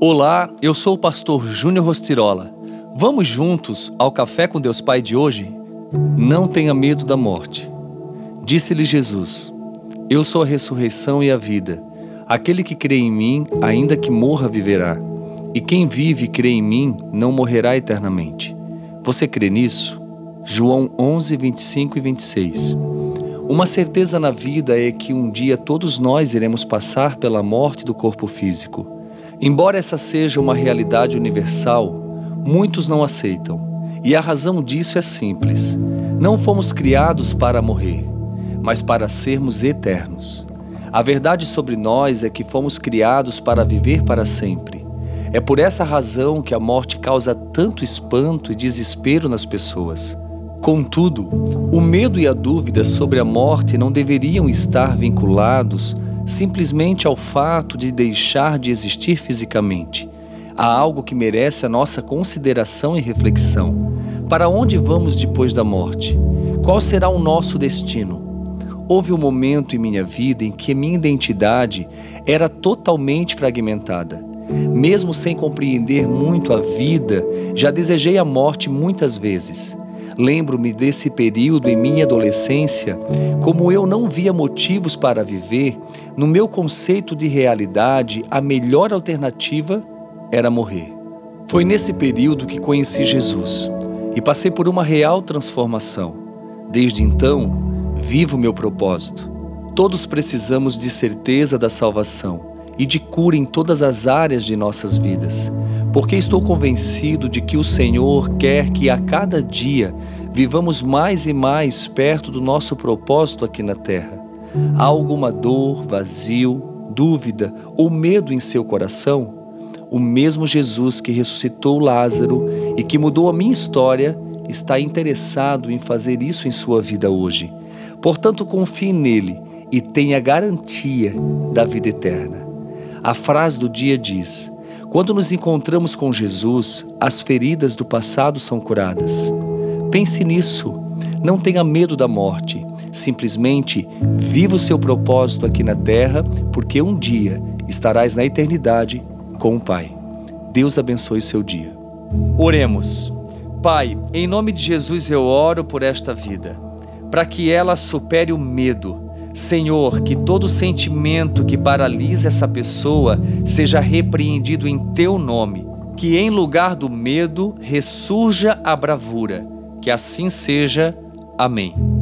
Olá, eu sou o pastor Júnior Rostirola. Vamos juntos ao Café com Deus Pai de hoje? Não tenha medo da morte. Disse-lhe Jesus: Eu sou a ressurreição e a vida. Aquele que crê em mim, ainda que morra, viverá. E quem vive e crê em mim, não morrerá eternamente. Você crê nisso? João 11, 25 e 26. Uma certeza na vida é que um dia todos nós iremos passar pela morte do corpo físico. Embora essa seja uma realidade universal, muitos não aceitam. E a razão disso é simples: não fomos criados para morrer, mas para sermos eternos. A verdade sobre nós é que fomos criados para viver para sempre. É por essa razão que a morte causa tanto espanto e desespero nas pessoas. Contudo, o medo e a dúvida sobre a morte não deveriam estar vinculados simplesmente ao fato de deixar de existir fisicamente. Há algo que merece a nossa consideração e reflexão. Para onde vamos depois da morte? Qual será o nosso destino? Houve um momento em minha vida em que minha identidade era totalmente fragmentada. Mesmo sem compreender muito a vida, já desejei a morte muitas vezes. Lembro-me desse período em minha adolescência, como eu não via motivos para viver, no meu conceito de realidade, a melhor alternativa era morrer. Foi nesse período que conheci Jesus e passei por uma real transformação. Desde então, vivo meu propósito. Todos precisamos de certeza da salvação e de cura em todas as áreas de nossas vidas, porque estou convencido de que o Senhor quer que a cada dia vivamos mais e mais perto do nosso propósito aqui na terra. Há alguma dor, vazio, dúvida ou medo em seu coração? O mesmo Jesus que ressuscitou Lázaro e que mudou a minha história está interessado em fazer isso em sua vida hoje. Portanto, confie nele e tenha garantia da vida eterna. A frase do dia diz: Quando nos encontramos com Jesus, as feridas do passado são curadas. Pense nisso. Não tenha medo da morte. Simplesmente viva o seu propósito aqui na terra, porque um dia estarás na eternidade com o Pai. Deus abençoe seu dia. Oremos. Pai, em nome de Jesus eu oro por esta vida, para que ela supere o medo Senhor, que todo sentimento que paralisa essa pessoa seja repreendido em teu nome, que em lugar do medo ressurja a bravura. Que assim seja. Amém.